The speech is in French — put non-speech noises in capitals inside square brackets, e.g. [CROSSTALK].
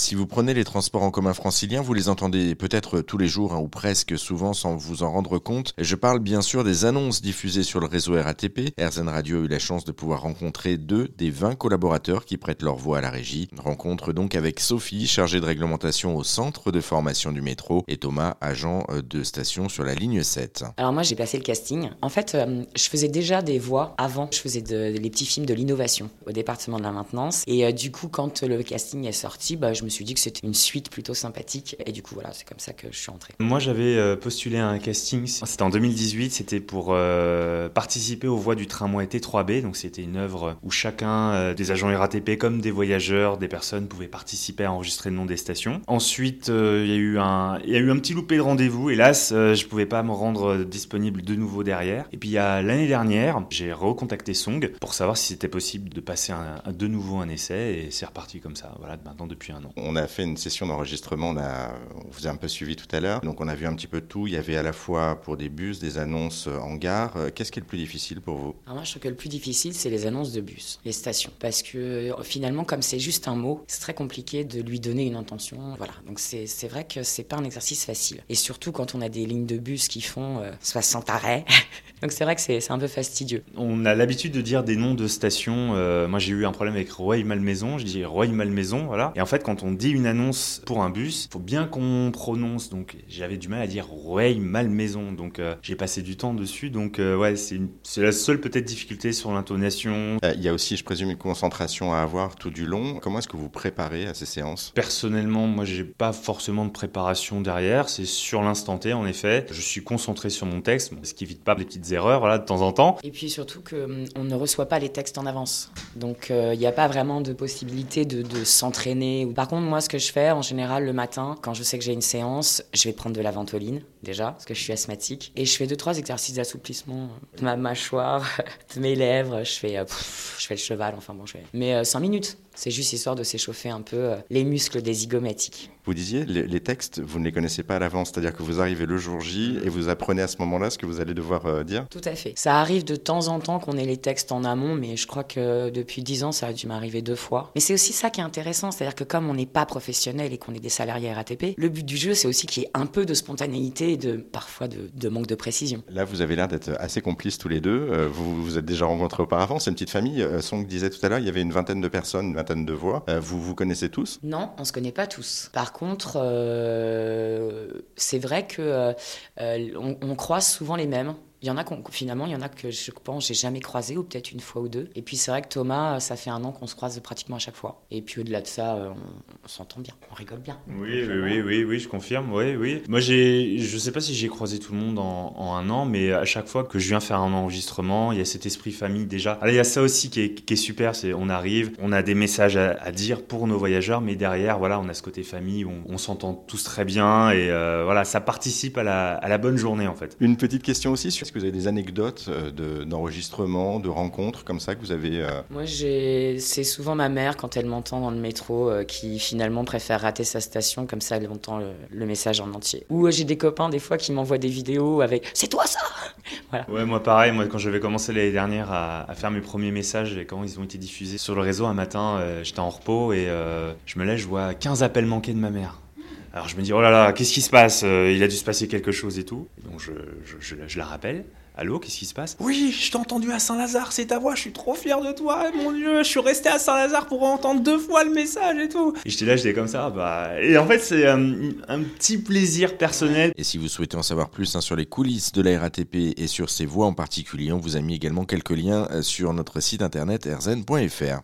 Si vous prenez les transports en commun franciliens, vous les entendez peut-être tous les jours hein, ou presque souvent sans vous en rendre compte. Je parle bien sûr des annonces diffusées sur le réseau RATP. RZN Radio a eu la chance de pouvoir rencontrer deux des 20 collaborateurs qui prêtent leur voix à la régie. rencontre donc avec Sophie, chargée de réglementation au centre de formation du métro, et Thomas, agent euh, de station sur la ligne 7. Alors moi j'ai passé le casting. En fait, euh, je faisais déjà des voix avant. Je faisais de, les petits films de l'innovation au département de la maintenance. Et euh, du coup, quand le casting est sorti, bah, je me suis dit que c'était une suite plutôt sympathique. Et du coup, voilà, c'est comme ça que je suis entré. Moi, j'avais euh, postulé à un casting. C'était en 2018. C'était pour euh, participer aux voix du tramway T3B. Donc, c'était une œuvre où chacun euh, des agents RATP, comme des voyageurs, des personnes, pouvaient participer à enregistrer le nom des stations. Ensuite, il y a eu un, y a eu un petit loupé de rendez-vous. Hélas, je pouvais pas me rendre disponible de nouveau derrière. Et puis, il y a l'année dernière, j'ai recontacté Song pour savoir si c'était possible de passer de nouveau un essai. Et c'est reparti comme ça. Voilà, maintenant depuis un an. On a fait une session d'enregistrement, on, a, on vous a un peu suivi tout à l'heure, donc on a vu un petit peu tout. Il y avait à la fois pour des bus, des annonces en gare. Qu'est-ce qui est le plus difficile pour vous? Alors Moi, je trouve que le plus difficile, c'est les annonces de bus, les stations. Parce que finalement, comme c'est juste un mot, c'est très compliqué de lui donner une intention. Voilà, donc c'est vrai que c'est pas un exercice facile. Et surtout quand on a des lignes de bus qui font 60 euh, arrêts. [LAUGHS] donc c'est vrai que c'est un peu fastidieux. On a l'habitude de dire des noms de stations. Euh, moi, j'ai eu un problème avec Roy-Malmaison. Je dis Roy-Malmaison, voilà. Et en fait, quand on dit une annonce pour un bus, il faut bien qu'on prononce. Donc j'avais du mal à dire ouais, Malmaison. Donc euh, j'ai passé du temps dessus. Donc euh, ouais, c'est la seule peut-être difficulté sur l'intonation. Euh, il y a aussi, je présume, une concentration à avoir tout du long. Comment est-ce que vous préparez à ces séances? Personnellement, moi, j'ai pas forcément de préparation derrière. C'est sur l'instant T, en effet. Je suis concentré sur mon texte, ce qui évite pas des petites erreurs, voilà, de temps en temps. Et puis surtout qu'on hum, ne reçoit pas les textes en avance. Donc il n'y a pas vraiment de possibilité de, de s'entraîner. Par contre, moi, ce que je fais en général le matin, quand je sais que j'ai une séance, je vais prendre de la ventoline déjà, parce que je suis asthmatique. Et je fais deux, trois exercices d'assouplissement de ma mâchoire, [LAUGHS] de mes lèvres. Je fais, euh, je fais le cheval, enfin bon, je fais. Mais euh, cinq minutes. C'est juste histoire de s'échauffer un peu euh, les muscles des zygomatiques. Vous disiez, les, textes, vous ne les connaissez pas à l'avance, c'est-à-dire que vous arrivez le jour J et vous apprenez à ce moment-là ce que vous allez devoir dire Tout à fait. Ça arrive de temps en temps qu'on ait les textes en amont, mais je crois que depuis dix ans, ça a dû m'arriver deux fois. Mais c'est aussi ça qui est intéressant, c'est-à-dire que comme on n'est pas professionnel et qu'on est des salariés RATP, le but du jeu, c'est aussi qu'il y ait un peu de spontanéité et de, parfois de, manque de précision. Là, vous avez l'air d'être assez complices tous les deux. Euh, vous vous êtes déjà rencontrés auparavant. C'est une petite famille. Euh, Song disait tout à l'heure, il y avait une vingtaine de personnes, une vingtaine de voix. Euh, vous vous connaissez tous? Non, on se connaît pas tous. Par contre, c'est vrai que on croise souvent les mêmes. Il y en a finalement, il y en a que je pense j'ai jamais croisé ou peut-être une fois ou deux. Et puis c'est vrai que Thomas, ça fait un an qu'on se croise pratiquement à chaque fois. Et puis au-delà de ça, on, s'entend bien, on rigole bien. Oui, oui, oui, oui, oui, je confirme. Oui, oui. Moi, j'ai, je sais pas si j'ai croisé tout le monde en, un an, mais à chaque fois que je viens faire un enregistrement, il y a cet esprit famille déjà. Alors, il y a ça aussi qui est, qui est super, c'est on arrive, on a des messages à, dire pour nos voyageurs, mais derrière, voilà, on a ce côté famille où on, s'entend tous très bien et euh, voilà, ça participe à la, à la bonne journée en fait. Une petite question aussi sur est-ce que vous avez des anecdotes euh, d'enregistrement, de, rencontres comme ça que vous avez euh Moi, c'est souvent ma mère, quand elle m'entend dans le métro, euh, qui finalement préfère rater sa station, comme ça elle entend le, message en entier. Ou j'ai des copains, des fois, qui m'envoient des vidéos avec « C'est toi ça !» voilà. Ouais, moi pareil, moi quand j'avais commencé l'année dernière à, faire mes premiers messages, et quand ils ont été diffusés sur le réseau, un matin, j'étais en repos et je me lève, je vois 15 appels manqués de ma mère. Alors je me dis, oh là là, qu'est-ce qui se passe Il a dû se passer quelque chose et tout. donc je, je, je, la rappelle. Allô, qu'est-ce qui se passe? Oui, je t'ai entendu à Saint-Lazare, c'est ta voix, je suis trop fier de toi, mon Dieu, je suis resté à Saint-Lazare pour entendre deux fois le message et tout. Et j'étais là, j'étais comme ça, bah. Et en fait, c'est euh, un, petit plaisir personnel. Et si vous souhaitez en savoir plus hein, sur les coulisses de la RATP et sur ses voix en particulier, on vous a mis également quelques liens euh, sur notre site internet rzn.fr.